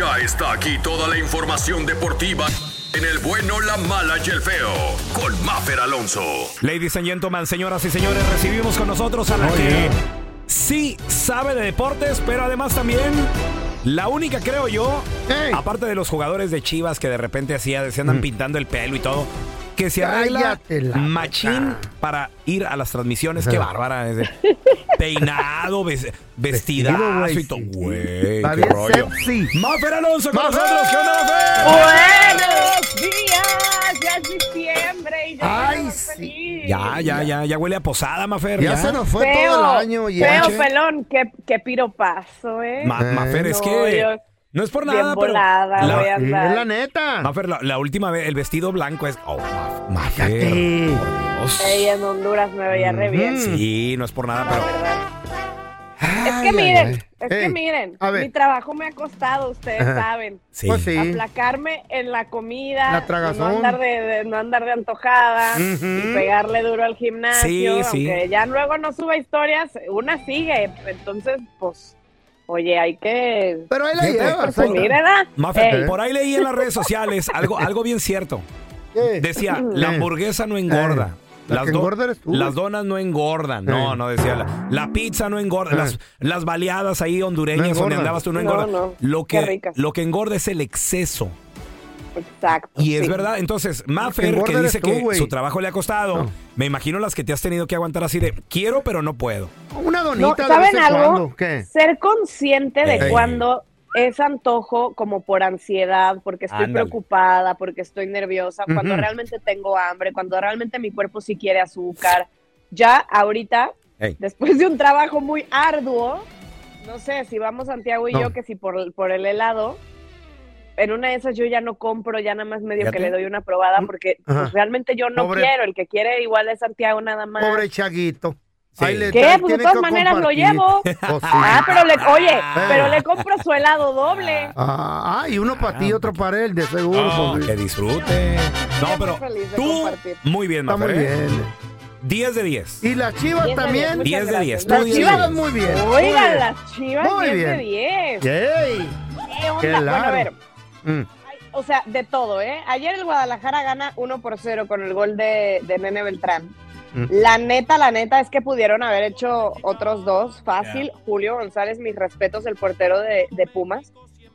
Ya está aquí toda la información deportiva en el bueno, la mala y el feo con Maffer Alonso. Ladies and gentlemen, señoras y señores, recibimos con nosotros a la que sí sabe de deportes, pero además también la única, creo yo, aparte de los jugadores de Chivas que de repente hacía, se andan pintando el pelo y todo, que se arregla machín para ir a las transmisiones. Qué bárbara. Peinado, ves- vestidazo y todo. Güey, qué rollo. sexy. Mafer Alonso con ¡Mafer! nosotros. ¿Qué onda, Mafer? Buenos días, ya es diciembre y ya Ay, sí. feliz. Ya, ya, ya, ya huele a posada, Mafer. Ya se nos fue Feo, todo el año. feo, ya. pelón, qué, qué piropazo, ¿eh? Ma- Mafer, es No, que yo no es por bien nada, pero volada la- voy a Sí, andar. es la neta. Mafer, la, la última vez, el vestido blanco es. Oh, Ma- Mafer. Dios. Ey, en Honduras me veía re bien. Sí, no es por nada, pero. Es que ay, miren, ay. es Ey, que miren, a ver. mi trabajo me ha costado, ustedes Ajá. saben. Sí. Pues sí. Aplacarme en la comida, La tragazón. no andar de, de- no andar de antojada Ujú. y pegarle duro al gimnasio, Sí, sí. aunque ya luego no suba historias, una sigue, entonces pues, oye, hay que Pero ahí la. ¿verdad? Por ahí leí en las redes sociales algo, algo bien cierto. ¿Qué? Decía, la hamburguesa no engorda. Eh. La que do- engorda eres tú. las donas no engordan. No, Eh. no decía. La, la pizza no engorda. Eh. Las, las baleadas ahí hondureñas No donde engordan. andabas tú no No, engordan. no. Lo, Qué que, lo que engorda es el exceso. Exacto. Y es sí. verdad. Entonces, Maffer, que dice tú, que su trabajo le ha costado, No. me imagino las que te has tenido que aguantar así de quiero, pero no puedo. Una No, donita de ¿Saben algo? cuando. ¿Qué? Ser consciente de cuando es antojo como por ansiedad, porque estoy Ándale. preocupada, porque estoy nerviosa, cuando realmente tengo hambre, cuando realmente mi cuerpo sí quiere azúcar. Ya ahorita, después de un trabajo muy arduo, no sé, si vamos Santiago y No. yo, que si por, por el helado, en una de esas yo ya no compro, ya nada más medio que le doy una probada, porque pues, realmente yo no Pobre- quiero, el que quiere igual es Santiago nada más. Pobre Chaguito. Sí. Ahí le ¿Qué? Pues de todas maneras lo llevo. Sí. Ah, pero le, oye, pero le compro su helado doble. Ah, y uno para ti y otro para él, de seguro. Pues, que disfrute. No, pero tú, compartir. muy bien, Está muy. ¿eh? bien. 10 de 10. Y las chivas también. diez, muchas 10 de gracias. 10. Las Tú 10 de chivas 10. muy bien. muy Oigan, bien. las chivas Muy 10 bien. de 10. Yay. ¿Qué onda? Qué Bueno, a ver, Mm. o sea, de todo, ¿eh? Ayer el Guadalajara gana 1 por 0 con el gol de, de Nene Beltrán. Mm. La neta, la neta es que pudieron haber hecho otros dos fácil. Julio González, mis respetos, el portero de, de Pumas.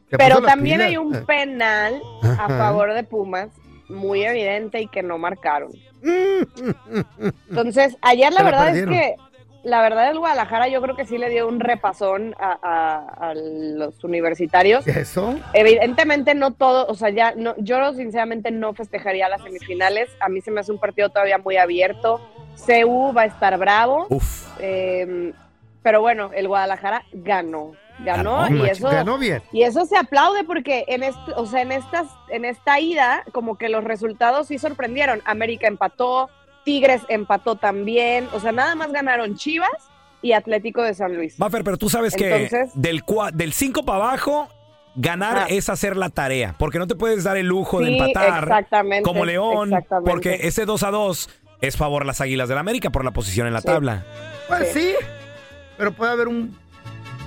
Pero también hay un Eh. penal a favor de Pumas muy evidente y que no marcaron. Entonces, ayer la verdad es que la verdad el Guadalajara yo creo que sí le dio un repasón a, a- a los universitarios. ¿Eso? Evidentemente no todo, o sea, ya no, yo sinceramente no festejaría las semifinales. A mí se me hace un partido todavía muy abierto. CU va a estar bravo. Eh, pero bueno, el Guadalajara ganó. Ganó, Ganó, y eso ganó bien. y eso se aplaude porque en este, o sea, en estas en esta ida como que los resultados sí sorprendieron. América empató, Tigres empató también, o sea, nada más ganaron Chivas y Atlético de San Luis. Buffer, pero tú sabes que del cua- del 5 para abajo, ganar Ah. es hacer la tarea. Porque no te puedes dar el lujo de empatar exactamente, como León. exactamente. Porque ese 2 a 2 es favor a las Águilas del América por la posición en la tabla. Pues sí. Pero puede haber un,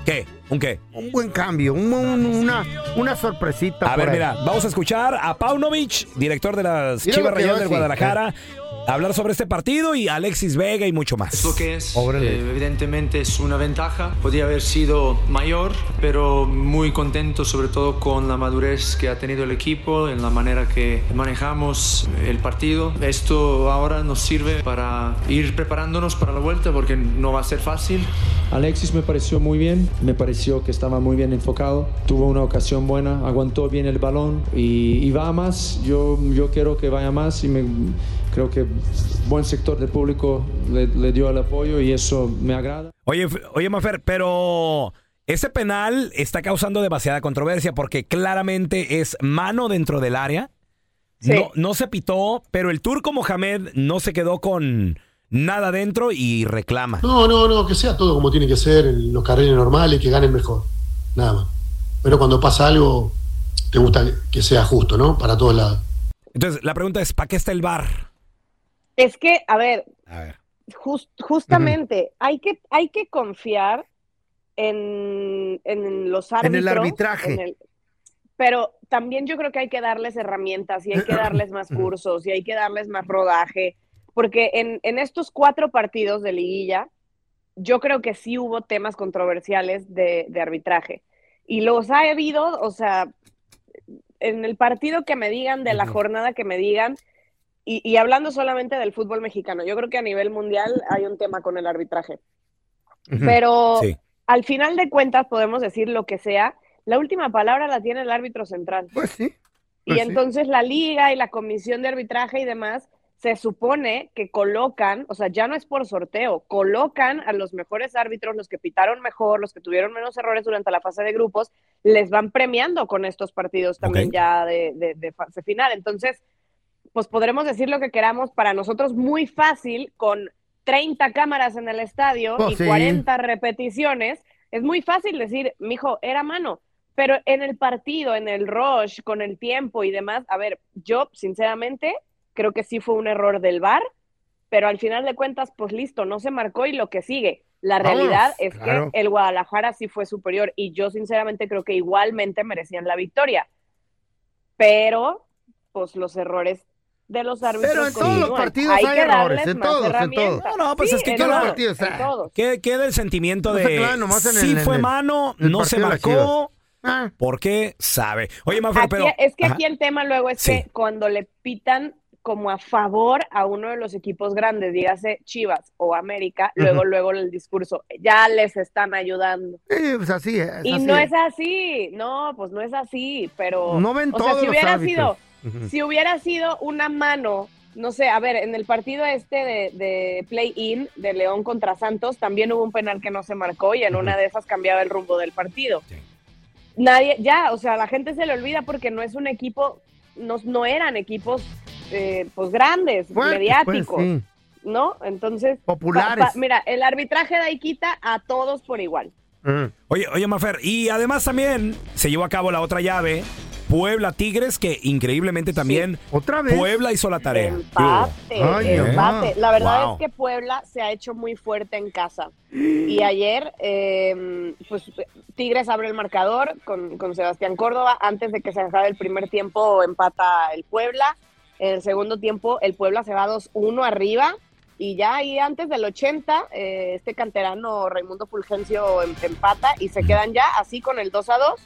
¿Qué? ¿Un qué? un buen cambio, un- un- una, una sorpresita. A por ver, ahí. mira, vamos a escuchar a Paunovic, director de las Chivas Rayadas del. Guadalajara, hablar sobre este partido y Alexis Vega y mucho más. Es lo que es. Eh, evidentemente es una ventaja. Podría haber sido mayor, pero muy contento sobre todo con la madurez que ha tenido el equipo, en la manera que manejamos el partido. Esto ahora nos sirve para ir preparándonos para la vuelta porque no va a ser fácil. Alexis me pareció muy bien, me pareció que estaba muy bien enfocado, tuvo una ocasión buena, aguantó bien el balón y, y va a más. Yo, yo quiero que vaya más y me, creo que buen sector del público le, le dio el apoyo y eso me agrada. Oye, oye, Mafer, pero ese penal está causando demasiada controversia porque claramente es mano dentro del área. No, no se pitó, pero el turco Mohamed no se quedó con nada dentro y reclama. No, no, no, que sea todo como tiene que ser en los carriles normales, que ganen mejor. Nada más. Pero cuando pasa algo, te gusta que sea justo, ¿no? Para todos lados. Entonces, la pregunta es, ¿para qué está el bar? Es que, a ver, jus- justamente hay, que, hay que confiar en, en los En árbitros. el arbitraje. en el- pero también yo creo que hay que darles herramientas y hay que darles más cursos y hay que darles más rodaje, porque en, en estos cuatro partidos de liguilla, yo creo que sí hubo temas controversiales de, de arbitraje. Y los ha habido, o sea, en el partido que me digan, de la jornada que me digan, y, y hablando solamente del fútbol mexicano, yo creo que a nivel mundial hay un tema con el arbitraje. Pero Sí. al final de cuentas podemos decir lo que sea, la última palabra la tiene el árbitro central. Pues sí. y pues sí. entonces la liga y la comisión de arbitraje y demás se supone que colocan, o sea, ya no es por sorteo, colocan a los mejores árbitros, los que pitaron mejor, los que tuvieron menos errores durante la fase de grupos, les van premiando con estos partidos también ya de, de- de fase final. Entonces, pues podremos decir lo que queramos, para nosotros muy fácil, con 30 cámaras en el estadio Pues y sí. 40 repeticiones, es muy fácil decir, mijo, era mano. Pero en el partido, en el rush, con el tiempo y demás, a ver, yo sinceramente creo que sí fue un error del VAR, pero al final de cuentas, pues listo, no se marcó y lo que sigue. La realidad es claro. que el Guadalajara sí fue superior y yo sinceramente creo que igualmente merecían la victoria. Pero, pues los errores de los árbitros Pero en todos los partidos hay que errores, darles en todos, en herramientas. todos. No, no, pues Sí, es que todos, partidos, en ah. todos. que- queda el sentimiento de en sí fue el- mano, el no se marcó, Ah. porque sabe. Oye, Mafer, Aquí- pero... es que Ajá. aquí el tema luego es Sí. que cuando le pitan como a favor a uno de los equipos grandes, dígase Chivas o América, luego, luego el discurso, ya les están ayudando. Sí, pues así es. y así no es. es así, no, pues no es así, pero... No ven o sea, si los hubiera árbitros. sido, Si hubiera sido una mano, no sé, a ver, en el partido este de, de play-in de León contra Santos, también hubo un penal que no se marcó y en una de esas cambiaba el rumbo del partido. Nadie, ya, o sea, la gente se le olvida porque no es un equipo, no, no eran equipos, eh, pues grandes, mediáticos. pues, sí. ¿No? Entonces, Populares. pa- pa- mira, el arbitraje de ahí quita a todos por igual. Oye, oye, Mafer, y además también se llevó a cabo la otra llave, Puebla Tigres, que increíblemente también ¿Otra vez? Puebla hizo la tarea. Empate, Ay, empate. mamá. La verdad Wow. es que Puebla se ha hecho muy fuerte en casa. Y ayer, eh, pues Tigres abre el marcador con, con Sebastián Córdoba. Antes de que se acabe el primer tiempo, empata el Puebla. En el segundo tiempo, el Puebla se va 2-1 arriba. Y ya ahí antes del 80, eh, este canterano Raimundo Fulgencio em- empata y se quedan ya así con el 2 a 2.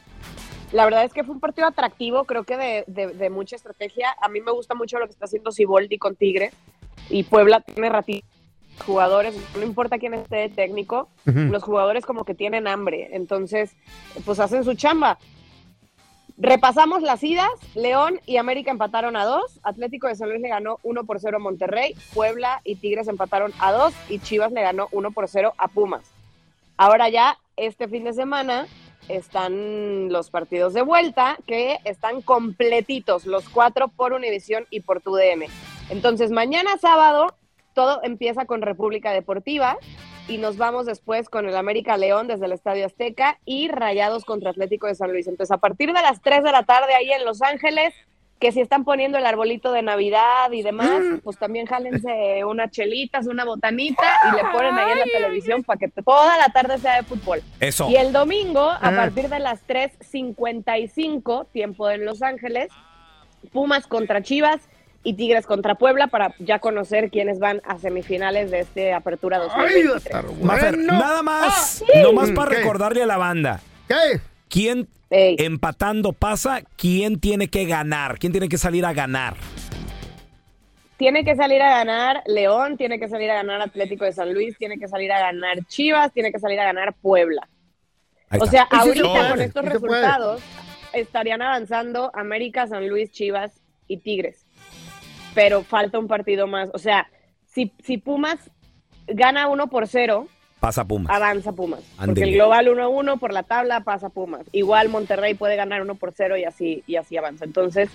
La verdad es que fue un partido atractivo, creo que de, de- de mucha estrategia. A mí me gusta mucho lo que está haciendo Siboldi con Tigre. Y Puebla tiene ratito jugadores, no importa quién esté de técnico, los jugadores como que tienen hambre. Entonces, pues hacen su chamba. Repasamos las idas, León y América empataron a dos, Atlético de San Luis le ganó 1 por 0 a Monterrey, Puebla y Tigres empataron a dos y Chivas le ganó 1 por 0 a Pumas. Ahora ya, este fin de semana, están los partidos de vuelta que están completitos, los cuatro por Univisión y por TUDN. Entonces, mañana sábado, todo empieza con República Deportiva y nos vamos después con el América León desde el Estadio Azteca y Rayados contra Atlético de San Luis. Entonces, a partir de las 3 de la tarde ahí en Los Ángeles, que si están poniendo el arbolito de Navidad y demás, pues también jálense unas chelitas, una botanita y le ponen ahí en la televisión para que toda la tarde sea de fútbol. Eso. Y el domingo, a Ah. partir de las 3.55, tiempo en Los Ángeles, Pumas contra Chivas y Tigres contra Puebla para ya conocer quiénes van a semifinales de este Apertura 2023. Mafer, nada más, Ah, sí. nomás para ¿Qué? recordarle a la banda. ¿Qué? ¿Quién empatando pasa? ¿Quién tiene que ganar? ¿Quién tiene que salir a ganar? Tiene que salir a ganar León, tiene que salir a ganar Atlético de San Luis, tiene que salir a ganar Chivas, tiene que salir a ganar Puebla. O sea, ahorita con estos resultados estarían avanzando América, San Luis, Chivas y Tigres. Pero falta un partido más. O sea, si, si Pumas gana 1 por 0, Pasa Pumas. avanza Pumas. Porque el global 1-1 por la tabla pasa Pumas. Igual Monterrey puede ganar 1 por 0 y así, y así avanza. Entonces,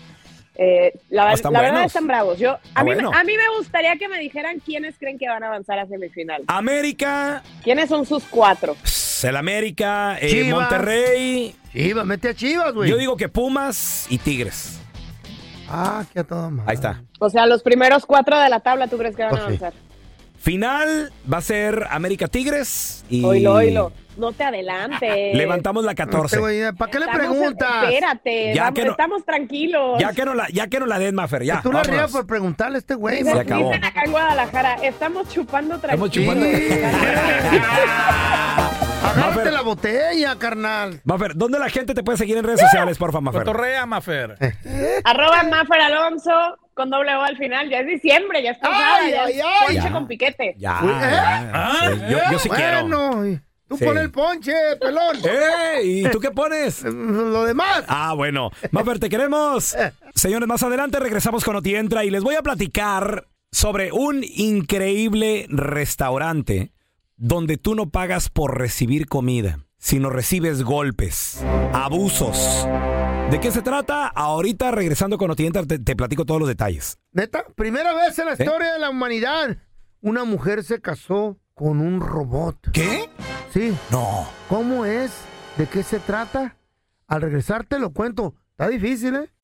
eh, la, están la verdad están bravos. Yo, a, Ah, mí, bueno. a mí me gustaría que me dijeran quiénes creen que van a avanzar a semifinal. América, ¿Quiénes son sus cuatro? el América, eh, Chivas. Monterrey. Chivas, mete a Chivas, güey. Yo digo que Pumas y Tigres. Ah, qué a toda madre. Ahí está. O sea, los primeros cuatro de la tabla, ¿tú crees que van Pues a sí. avanzar? Final va a ser América Tigres y Oilo, oilo. No te adelantes. levantamos la 14. Este güey, ¿Para qué le Estamos- preguntas? Espérate, Ya vamos- que no- estamos tranquilos. Ya que no la, ya que no la den, Mafer, ya. Tú la rías por preguntarle a este güey. Se acabó. dicen acá en Guadalajara, estamos chupando Estamos tranquilos. chupando. Agárrate la botella, carnal. Mafer, ¿dónde la gente te puede seguir en redes sociales, porfa, Mafer? Cotorrea, Mafer. Arroba Mafer Alonso con doble O al final. Ya es diciembre, ya está usada, Ay, ya ay, es ay. ponche Ya. con piquete. Ya, Uy, ya. Sí, yo, yo sí quiero. Bueno, tú Sí. pon el ponche, pelón. ¡Eh! ¿Y tú qué pones? Lo demás. Ah, bueno. Mafer, te queremos. Señores, más adelante regresamos con Oti Entra y les voy a platicar sobre un increíble restaurante donde tú no pagas por recibir comida, sino recibes golpes, abusos. ¿De qué se trata? Ahorita regresando con Oti Entra te, te platico todos los detalles. Neta, primera vez en la ¿Eh? historia de la humanidad, una mujer se casó con un robot. ¿Qué? Sí. No. ¿Cómo es? ¿De qué se trata? Al regresar te lo cuento. Está difícil, ¿eh?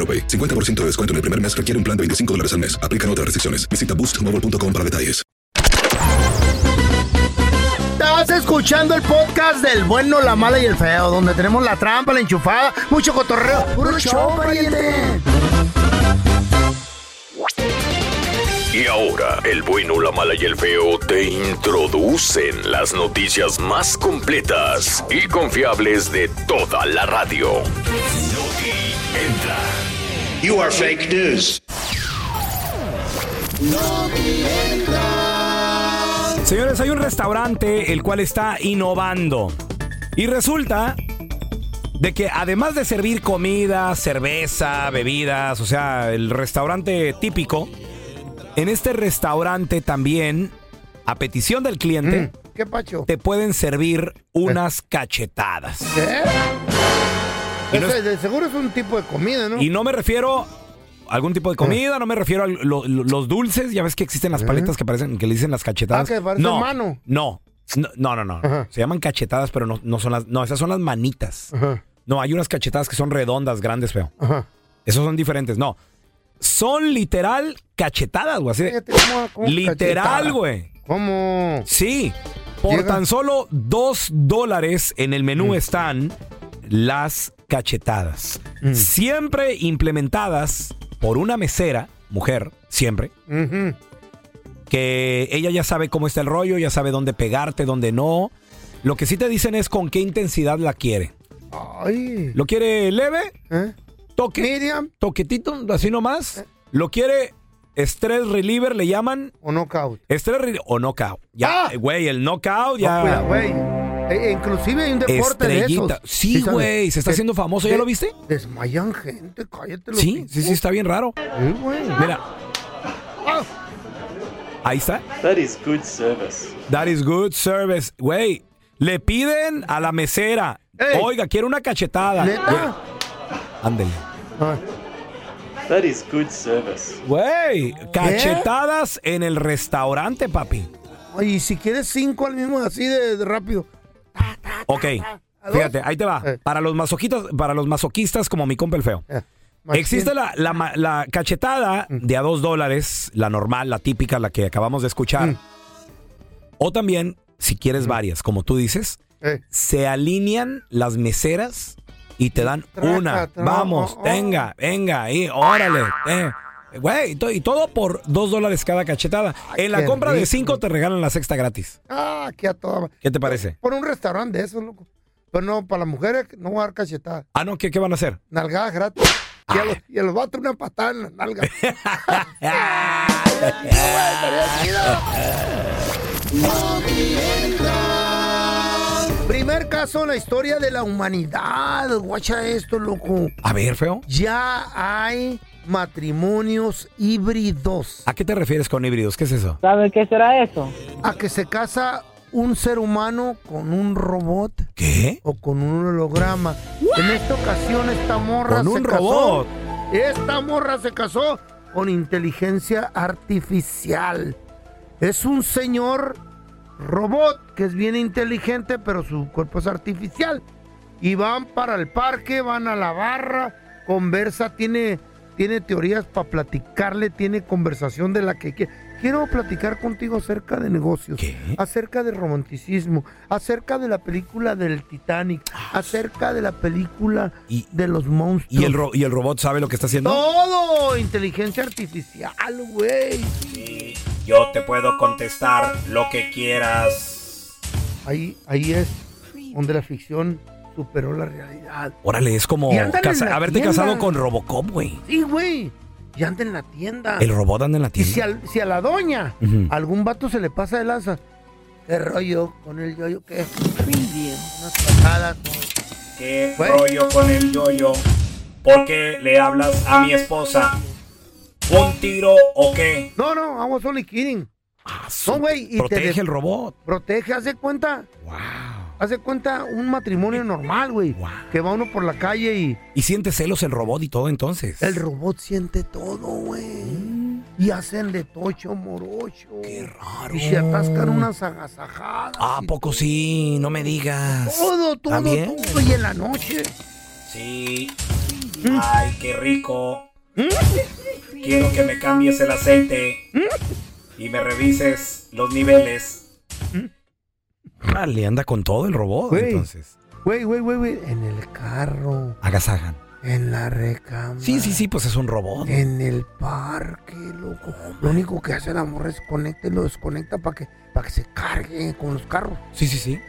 AroPay. 50% de descuento en el primer mes requiere un plan de 25 dólares al mes. Aplican otras restricciones. Visita boostmobile.com para detalles. Estás escuchando el podcast del bueno, la mala y el feo, donde tenemos la trampa, la enchufada, mucho cotorreo. ¡Puro show, pariente! Y ahora, el bueno, la mala y el feo te introducen las noticias más completas y confiables de toda la radio. entra. You are fake news. Señores, hay un restaurante el cual está innovando. Y resulta de que además de servir comida, cerveza, bebidas, o sea, el restaurante típico, en este restaurante también, a petición del cliente, ¿Qué pacho? te pueden servir unas cachetadas. ¿Qué? No de seguro es un tipo de comida, ¿no? Y no me refiero a algún tipo de comida, no me refiero a lo- lo- los dulces, ya ves que existen las paletas que parecen que le dicen las cachetadas. Ah, que parecen no, mano. No, no, no, no. no. Se llaman cachetadas, pero no, no son las, no, esas son las manitas. No, hay unas cachetadas que son redondas, grandes, feo. Ajá. Esos son diferentes, no. Son literal cachetadas, güey. así de- literal, güey. ¿Cómo? Sí. Por Llega. tan solo dos dólares en el Mm. menú están las cachetadas. Mm. Siempre implementadas por una mesera, mujer, siempre, que ella ya sabe cómo está el rollo, ya sabe dónde pegarte, dónde no. Lo que sí te dicen es con qué intensidad la quiere. Ay. ¿Lo quiere leve? ¿Eh? Toque. Medium. Toquetito, así nomás. ¿Lo quiere stress reliever, le llaman? O knockout. Reliever o knockout. Ya, ¡Ah! güey, el knockout ya. No, cuida, güey. Eh, inclusive hay un deporte de Estrellita. esos. Sí, güey, se está haciendo famoso, ¿ya lo viste? Desmayan gente, cállate. los Sí, sí, sí, está bien raro. Sí, güey. Mira, Ah, ahí está. That is good service. That is good service. Güey, le piden a la mesera, Ey. oiga, quiero una cachetada. Ándele. ah. That is good service. Güey, cachetadas en el restaurante, papi. Ay, y si quieres cinco al mismo, así de, de rápido. Ok, fíjate, ahí te va. Eh. Para los masoquistas, para los masoquistas como mi compa el feo. machín. Existe la, la ma- la cachetada de a dos dólares, la normal, la típica, la que acabamos de escuchar. Mm. O también, si quieres varias, como tú dices, Eh. se alinean las meseras y te dan una. Vamos, oh. venga, venga, ahí, órale. eh. Güey, y to- y todo por dos dólares cada cachetada. en la qué compra de cinco te regalan la sexta gratis. Ah, aquí a toda. ¿Qué te parece? Por un restaurante de esos, loco. Pero no, para las mujeres no voy a dar cachetada. Ah, no, ¿qué, qué van a hacer? Nalgadas gratis. Y a, los, y a los vatos una patada en la nalga. Primer caso en la historia de la humanidad. Guacha esto, loco. A ver, feo. Ya hay matrimonios híbridos. ¿A qué te refieres con híbridos? ¿Qué es eso? ¿Sabe qué será eso? A que se casa un ser humano con un robot. ¿Qué? O con un holograma. En esta ocasión esta morra Con se un casó. robot. Esta morra se casó con inteligencia artificial. Es un señor robot que es bien inteligente, pero su cuerpo es artificial. Y van para el parque, van a la barra, conversa, tiene, tiene teorías para platicarle, tiene conversación de la que quiere. Quiero platicar contigo acerca de negocios, acerca de romanticismo, acerca de la película del Titanic, acerca de la película de los monstruos. ¿Y el, ro- ¿Y el robot sabe lo que está haciendo? Todo, inteligencia artificial, güey. Yo te puedo contestar lo que quieras. Ahí, ahí es donde la ficción superó la realidad. Órale, es como Y casa- haberte tienda. casado con Robocop, güey. Sí, güey. Y anda en la tienda. El robot anda en la Y tienda. si, al- si a la doña algún vato se le pasa de lanza, ¿qué rollo con el yoyo? ¿Qué? Bien, unas patadas. ¿Qué rollo con el yoyo? ¿Por qué le hablas a mi esposa? ¿Un tiro o qué? No, no, I was only kidding. no, güey. y te Protege el robot. Protege, hace cuenta. Hace cuenta un matrimonio normal, güey. Que va uno por la calle y Y siente celos el robot y todo entonces. el robot siente todo, güey. Y hacen de tocho morocho. Qué raro. Y se atascan unas agasajadas. Ah, ¿a poco sí? No me digas. Todo, todo, ¿También? todo. Y en la noche. Sí. Ay, qué rico. Quiero que me cambies el aceite y me revises los niveles. Le anda con todo el robot, Güey. entonces. Güey, güey, güey, güey. En el carro. Agasajan. En la recámara. Sí, sí, sí, pues es un robot. En el parque, loco. Lo único que hace la morra es conecta y lo desconecta para que, para que se cargue con los carros. Sí, sí, sí.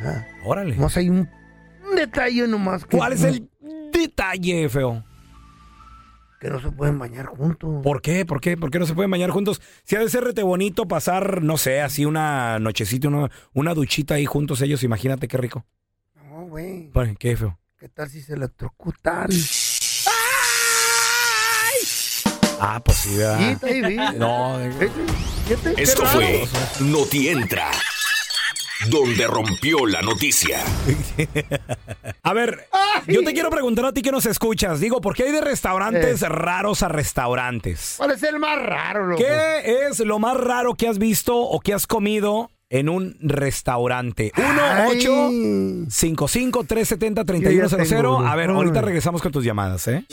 Órale. Nomás hay un, un detalle nomás. Que, ¿Cuál es el detalle, feo? Que no se pueden bañar juntos. ¿Por qué? ¿Por qué? ¿Por qué no se pueden bañar juntos? Si ha de ser rete bonito pasar, no sé, así una nochecita, una, una duchita ahí juntos ellos, imagínate qué rico. No, güey. ¿Qué, feo? ¿Qué tal si se electrocutan? Ah, pues sí, ¿verdad? Sí, está ahí. No, qué Esto fue Noti Entra, donde rompió la noticia. A ver, yo te quiero preguntar a ti que nos escuchas. Digo, ¿por qué hay de restaurantes raros a restaurantes? ¿Cuál es el más raro, loco? ¿Qué es lo más raro que has visto o que has comido en un restaurante? 1 8 55 370 3100 A ver, ahorita regresamos con tus llamadas, ¿eh?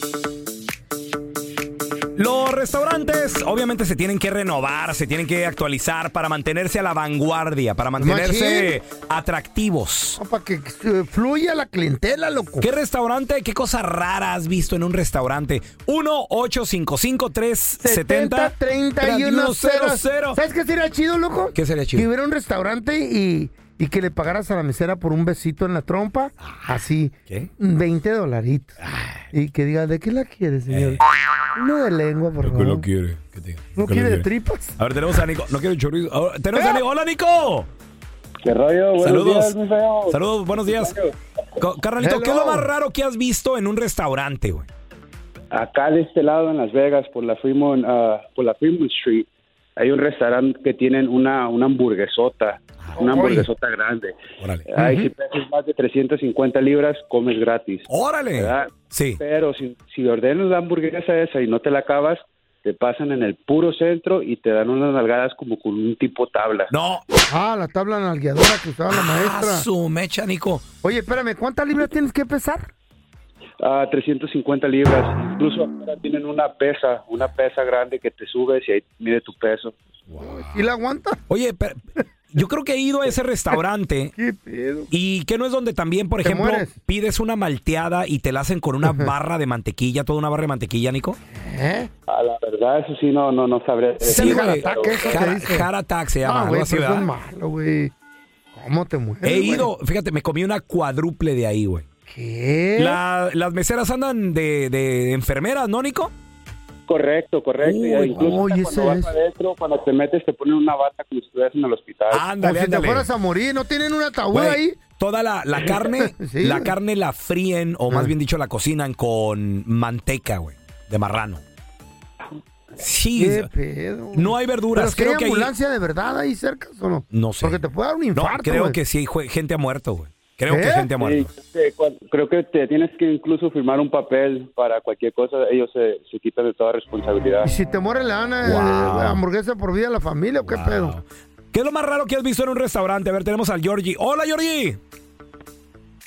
Los restaurantes obviamente se tienen que renovar, se tienen que actualizar para mantenerse a la vanguardia, para mantenerse atractivos. Para que eh, fluya la clientela, loco. ¿Qué restaurante, qué cosa rara has visto en un restaurante? 1-855-370-3100. 3100. ¿Sabes qué sería chido, loco? ¿Qué sería chido? Que hubiera un restaurante y, y que le pagaras a la mesera por un besito en la trompa. Así. Ah, ¿Qué? 20 dolaritos. Y que diga, ¿de qué la quiere, señor? Uno de lengua, por favor. Eh. lo quiere? ¿Qué te- ¿No quiere de tripas? A ver, tenemos a Nico. No quiero chorizo. Ahora, tenemos a Nico. ¡Hola, Nico! ¿Qué rollo? Buenos Saludos. días, mi feo. Saludos, buenos días. Carnalito, ¿qué es lo más raro que has visto en un restaurante, güey? Acá de este lado en Las Vegas, por la Fremont, ah, por la Fremont Street, hay un restaurante que tienen una, una hamburguesota, una Uy. hamburguesota grande. Ahí Ujú. si pesas más de 350 libras, comes gratis. ¡Órale! Sí. Pero si, si ordenas la hamburguesa esa y no te la acabas, te pasan en el puro centro y te dan unas nalgadas como con un tipo tabla. No. Ah, la tabla nalgueadora que usaba la maestra. Ah, su mecha, Nico. Oye, espérame, ¿cuántas libras tienes que pesar? Ah, 350 libras. Incluso ahora tienen una pesa, una pesa grande que te subes y ahí mide tu peso. ¿Y la aguanta? Oye, pero yo creo que he ido a ese restaurante. ¿Qué pedo? Y que no es donde también, por ejemplo, mueres. pides una malteada y te la hacen con una barra de mantequilla, toda una barra de mantequilla, Nico. ¿Eh? A la verdad, eso sí, no, no, no sabré. Sí, güey. Se llama, Ah, algo güey, así, malo, güey. ¿Cómo te mueres? He ido, fíjate, me comí una cuádruple de ahí, güey. ¿Qué? La- las meseras andan de, de enfermeras, ¿no, Nico? Correcto, correcto. Y Uy, incluso oye, cuando vas es. adentro, cuando te metes, te ponen una bata como si estuvieras en el hospital. Como si te fueras a morir, ¿no tienen un ataúd Güey, ahí? Toda la, la carne, Sí, la carne la fríen, o más Ah. bien dicho, la cocinan con manteca, güey, de marrano. Sí, ¿Qué pedo? no hay verduras. ¿Pero que Creo hay que ahí- ambulancia de verdad ahí cerca o no? No sé. Porque te puede dar un No, infarto, creo güey. que sí, jue- gente ha muerto, güey. Creo ¿Eh? que gente ha muerto. Sí, creo que te tienes que incluso firmar un papel para cualquier cosa. Ellos se, se quitan de toda responsabilidad. ¿Y si te muere le dan eh, Wow. hamburguesa por vida a la familia o qué pedo? ¿Qué es lo más raro que has visto en un restaurante? A ver, tenemos al Georgie. Hola, Georgie.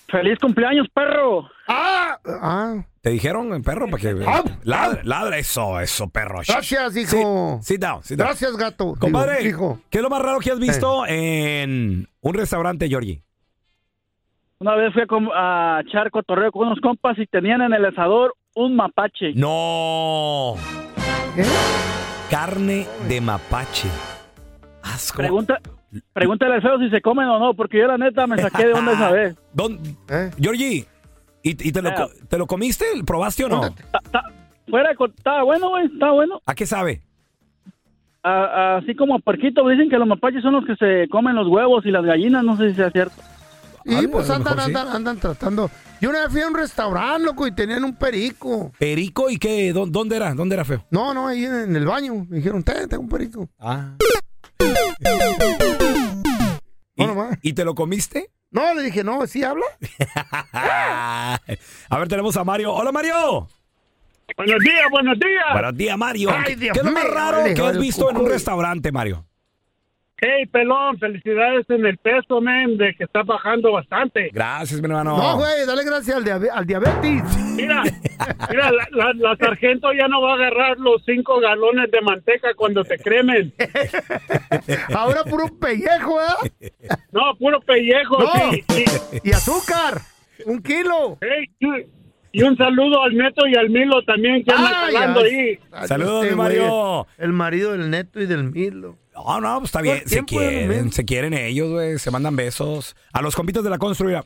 ¡Feliz cumpleaños, perro! ¡Ah! ah. ¿Te dijeron, eh, perro? Para que... Ah, Ladra, ladra eso, eso, perro. Gracias, hijo. Sit down, sit down. Gracias, gato. Compadre, Digo, hijo. ¿qué es lo más raro que has visto en un restaurante, Georgie? Una vez fui a, com- a echar cotorreo con unos compas y tenían en el asador un mapache. No. Carne de mapache. Asco. Pregunta, pregúntale al feo si se comen o no, porque yo la neta me saqué de onda esa vez. ¿Dónde? ¿Eh? Georgie, ¿y, y te, lo, Eh. te lo comiste? ¿Probaste o no? Fuera, estaba bueno, güey, estaba bueno. ¿A qué sabe? A- así como a puerquito, dicen que los mapaches son los que se comen los huevos y las gallinas, no sé si sea cierto. Y pues lo andan, mejor sí. andan, andan tratando. Yo una vez fui a un restaurante, loco, y tenían un perico. ¿Perico y qué? ¿Dó- ¿Dónde era? ¿Dónde era feo? No, no, ahí en el baño. Me dijeron, ten, tengo un perico. Ah. ¿Y te lo comiste? No, le dije, no, ¿sí habla? a ver, tenemos a Mario. ¡Hola, Mario! Buenos días, buenos días. Buenos días, Mario. Ay, ¿Qué Dios qué es lo más mío, raro que has visto en un cucuy. restaurante, Mario? Hey, pelón, felicidades en el peso, men, de que está bajando bastante. Gracias, mi hermano. No, güey, dale gracias al, diabe- al diabetes. Mira, mira, la, la- la sargento ya no va a agarrar los cinco galones de manteca cuando te cremen. Ahora puro pellejo, ¿eh? No, puro pellejo. No. sí, sí. Y azúcar. Un kilo. Hey, Y un saludo al Neto y al Milo también que andan Ay, jalando ay. ahí. Saludos, Este Mario. El marido del Neto y del Milo. No, no, pues está bien. Se quieren, se quieren ellos, güey. Se mandan besos. A los compitos de la construida.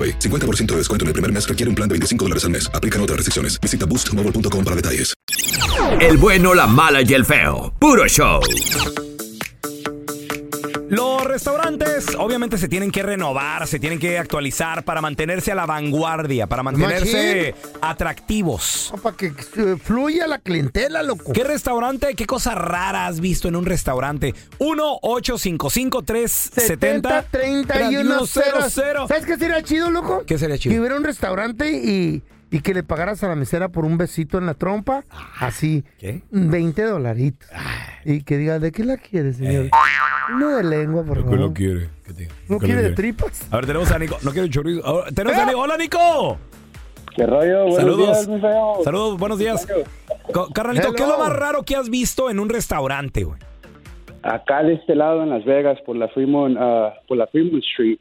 AroPay. 50% de descuento en el primer mes requiere un plan de 25 dólares al mes. Aplican otras restricciones. Visita boostmobile.com para detalles. El bueno, la mala y el feo. Puro show. Restaurantes obviamente se tienen que renovar, se tienen que actualizar para mantenerse a la vanguardia, para mantenerse atractivos. Para que eh, fluya la clientela, loco. ¿Qué restaurante, qué cosa rara has visto en un restaurante? 1-855-370. 31 3100. ¿Sabes qué sería chido, loco? ¿Qué sería chido? Que hubiera un restaurante y, y que le pagaras a la mesera por un besito en la trompa. Así. ¿Qué? 20 dolaritos. Y que diga, ¿de qué la quieres, señor? No de lengua, por ¿Qué favor. lo quiere? ¿No ¿Qué quiere lo de tripas? A ver, tenemos a Nico. No quiero chorizo. Ahora, tenemos a Nico. ¡Hola, Nico! ¿Qué rollo? Buenos Saludos. días, mi feo. Saludos, buenos días. Co- Carnalito, ¿qué es Hello. lo más raro que has visto en un restaurante, güey? Acá de este lado en Las Vegas, por la Fremont, ah, por la Fremont Street,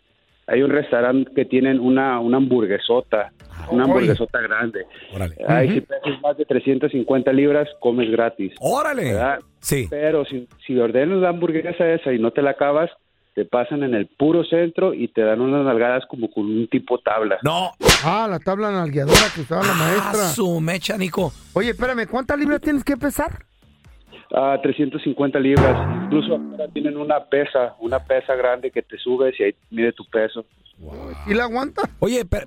hay un restaurante que tienen una, una hamburguesota, una Oy. hamburguesota grande. Órale. Ay. Si pesas más de 350 libras, comes gratis. ¡Órale! ¿verdad? Sí. Pero si, si ordenas la hamburguesa esa y no te la acabas, te pasan en el puro centro y te dan unas nalgadas como con un tipo tabla. No. Ah, la tabla nalgueadora que usaba la maestra. Ah, su mecha, Nico. Oye, espérame, ¿cuántas libras tienes que pesar? Ah, 350 libras. Incluso ahora tienen una pesa, una pesa grande que te subes y ahí mide tu peso. ¿Y la aguanta? Oye, pero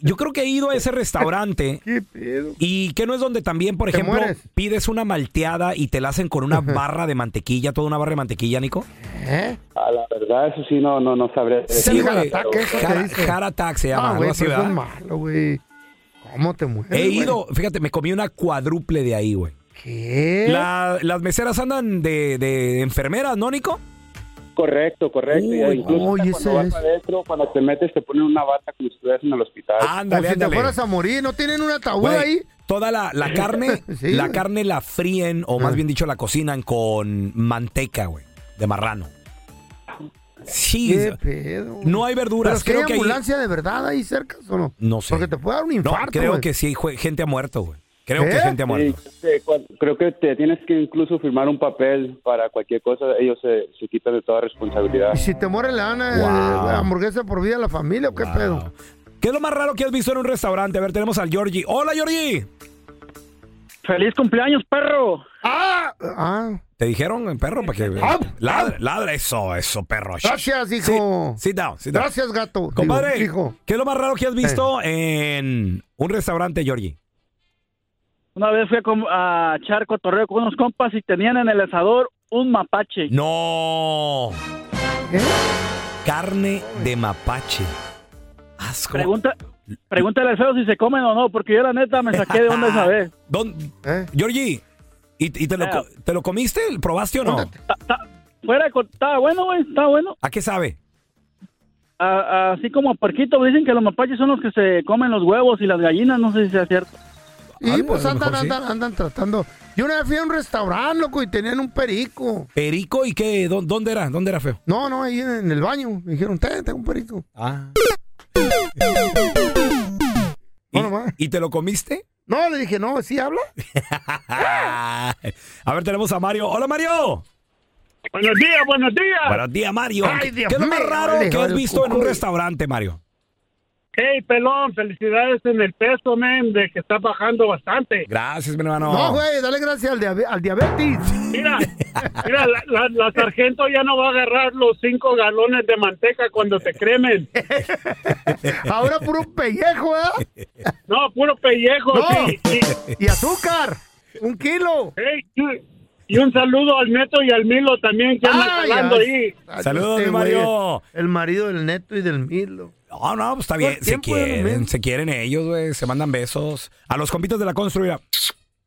yo creo que he ido a ese restaurante ¿Qué pedo? y que no es donde también, por ejemplo, mueres. pides una malteada y te la hacen con una barra de mantequilla, toda una barra de mantequilla, Nico. ¿Eh? A la verdad, eso sí, no, no, no sabré. Sí, güey. Se llama, Ah, algo güey, así, malo, güey. ¿Cómo te mueres? He ido, fíjate, me comí una cuádruple de ahí, güey. ¿Qué? La- las meseras andan de, de enfermeras, ¿no, Nico? Correcto, correcto. Y Uy, incluso oye, cuando vas es. adentro, cuando te metes, te ponen una bata como si estuvieras en el hospital. Ándale, Como si te ándale. fueras a morir, ¿no tienen un ataúd Güey, ahí? Toda la, la carne, Sí, la carne la fríen, o más Ah. bien dicho, la cocinan con manteca, güey, de marrano. Sí, ¿Qué pedo? no hay verduras. ¿Pero es que creo hay que ahí- ambulancia de verdad ahí cerca o no? No sé. Porque te puede dar un No, infarto, creo güey. que sí, jue- gente ha muerto, güey. Creo ¿Eh? que gente ha Sí, muerto. sí, cuan- creo que te tienes que incluso firmar un papel para cualquier cosa. Ellos se, se quitan de toda responsabilidad. ¿Y si te muere le dan eh, hamburguesa por vida a la familia o qué pedo? ¿Qué es lo más raro que has visto en un restaurante? A ver, tenemos al Georgie. Hola, Georgie. ¡Feliz cumpleaños, perro! ¡Ah! Ah. ¿Te dijeron, perro? Para que... Ah, Ladra, ladra. Eso, eso, perro. Gracias, hijo. Sit down, sit down. Gracias, gato. Compadre, Digo, hijo. ¿qué es lo más raro que has visto en un restaurante, Georgie? Una vez fui a, com- a echar cotorreo con unos compas y tenían en el asador un mapache. No. ¿Eh? Carne de mapache. Asco. Pregunta, pregúntale al feo si se comen o no, porque yo la neta me saqué de onda esa vez. ¿Dón- ¿Eh? Georgie, ¿y, y te, lo, Eh. co- te lo comiste? ¿Probaste o no? Fuera, estaba bueno, güey, estaba bueno. ¿A qué sabe? A- a- así como a parquito, dicen que los mapaches son los que se comen los huevos y las gallinas, no sé si sea cierto. Ah, pues andan, mejor sí. andan, andan tratando. Yo una vez fui a un restaurante, loco, y tenían un perico. ¿Perico y qué? ¿Dó- ¿Dónde era? ¿Dónde era feo? No, no, ahí en el baño. Me dijeron, ten, tengo un perico. Ah. ¿Y, y te lo comiste? No, le dije, no, ¿sí habla? a ver, tenemos a Mario. Hola, Mario. Buenos días, buenos días. Buenos días, Mario. Ay, ¿Qué Dios qué es lo más mío, raro que has visto en un cucuy. restaurante, Mario? Hey, pelón, felicidades en el peso, men, de que está bajando bastante. Gracias, mi hermano. No, güey, dale gracias al, diabe- al diabetes. Mira, mira, la, la- la sargento ya no va a agarrar los cinco galones de manteca cuando te cremen. Ahora puro pellejo, ¿eh? No, puro pellejo. No. sí, sí. Y azúcar. Un kilo. Hey, y- y un saludo al Neto y al Milo también que andan Ay, jalando ay. ahí. Saludos, este mi Mario. güey, El marido del neto y del Milo. No, no, pues está bien. Se quieren, se quieren ellos, güey. Se mandan besos. A los compitos de la construida.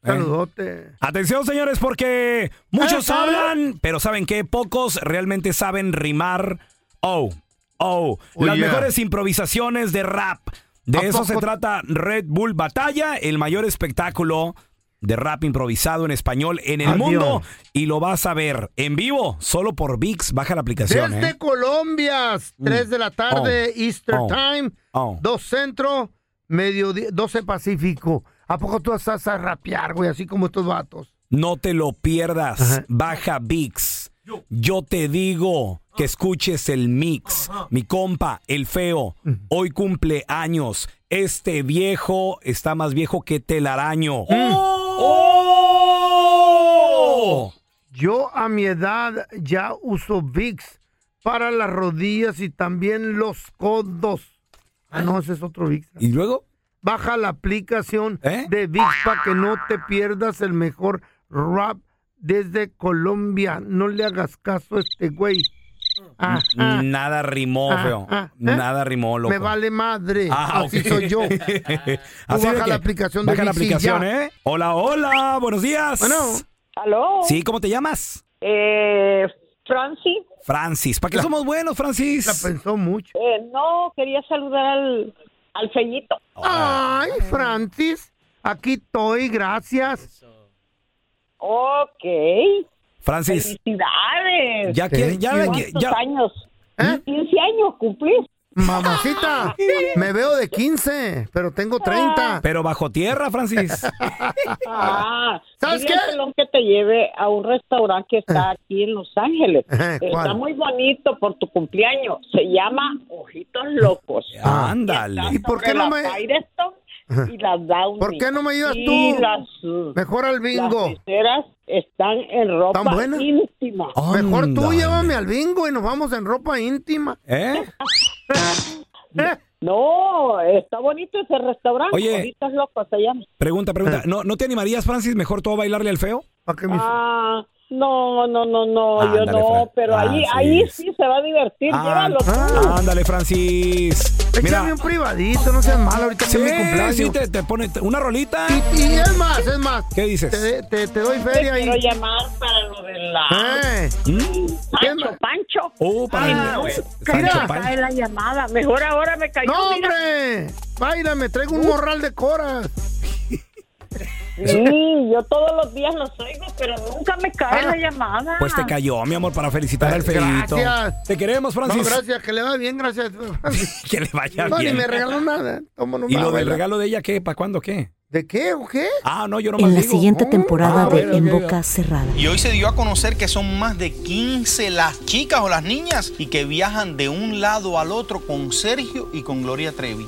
Saludote. Atención, señores, porque muchos hablan, pero ¿saben qué? Pocos realmente saben rimar. Oh, oh. Oh, Las yeah. mejores improvisaciones de rap. De ¿A eso se trata Red Bull Batalla, el mayor espectáculo de rap improvisado en español en el Adiós. mundo. Y lo vas a ver en vivo, solo por VIX. Baja la aplicación, Desde ¿eh? Colombia, 3 de la tarde, Oh. Easter Oh. Time, Oh. 2 Centro, mediodía, 12 Pacífico. ¿A poco tú vas a rapear, güey, así como estos vatos? No te lo pierdas. Baja VIX. Yo te digo que escuches el mix. Mi compa, el feo, hoy cumple años. Este viejo está más viejo que telaraño. ¡Oh! Yo a mi edad ya uso VIX para las rodillas y también los codos. Ah, no, ese es otro VIX. ¿Y luego? Baja la aplicación ¿Eh? de VIX para que no te pierdas el mejor rap desde Colombia. No le hagas caso a este güey. Ah, ah. Nada rimó, Ah, feo. ah, ¿eh? Nada rimó, loco. Me vale madre. Ah, Así ok. soy yo. Así baja que la aplicación de Baja la aplicación, ya. ¿eh? Hola, hola. Buenos días. Bueno. ¿Aló? Sí, ¿cómo te llamas? Eh, Franci. Francis. ¿Para qué La- somos buenos, Francis? La pensó mucho. Eh, no, quería saludar al, al feñito. Ay, Francis. Aquí estoy, gracias. Ok. Francis. Felicidades. Ya quiere- ya- ¿Cuántos ya- años? ¿Eh? 15 años cumplís. Mamacita, me veo de 15, pero tengo 30. Pero bajo tierra, Francis. Ah, ¿Sabes qué? pelón que te lleve a un restaurante que está aquí en Los Ángeles. Eh, ¿cuál? Está muy bonito por tu cumpleaños. Se llama Ojitos Locos. Ándale. ¿Y por qué no me- Firestone y las Downy. ¿Por qué no me ayudas Y tú? las, Mejor al bingo. Las peceras están en ropa íntima. Mejor tú llévame al bingo y nos vamos en ropa íntima. ¿Eh? No, está bonito ese restaurante. Oye. Locos se llama. Pregunta, pregunta. ¿No, ¿No te animarías, Francis, mejor a bailarle al feo? Ah, no, no, no, no, yo Ándale, no, Fran. pero ahí, Francis. ahí sí se va a divertir. Ah, Llévalo tú. ándale, Francis. Échame un privadito, no seas malo ahorita que Sí, es mi cumpleaños. sí, te, te pone una rolita. Y, y es más, es más. ¿Qué dices? Te, te, te doy Te feria quiero ahí. llamar para lo de la... Eh, Pancho, Pancho. Oh, Pancho. cae la llamada. Mejor ahora me cayó. no, mira. hombre. Baila, me traigo un morral de coras. Sí, yo todos los días los oigo, pero nunca me cae la llamada. Pues te cayó, mi amor, para felicitar al feito. Gracias. Te queremos, No, Francis. gracias, que le va bien, gracias. que le vaya No, ni bien. me regaló nada. Toma ¿Y lo del regalo de ella qué? ¿Para cuándo qué? ¿De qué o qué? Ah, no, yo no En la digo. siguiente temporada Ah, de En. Boca Cerrada. Y hoy se dio a conocer que son más de 15 las chicas o las niñas y que viajan de un lado al otro con Sergio y con Gloria Trevi.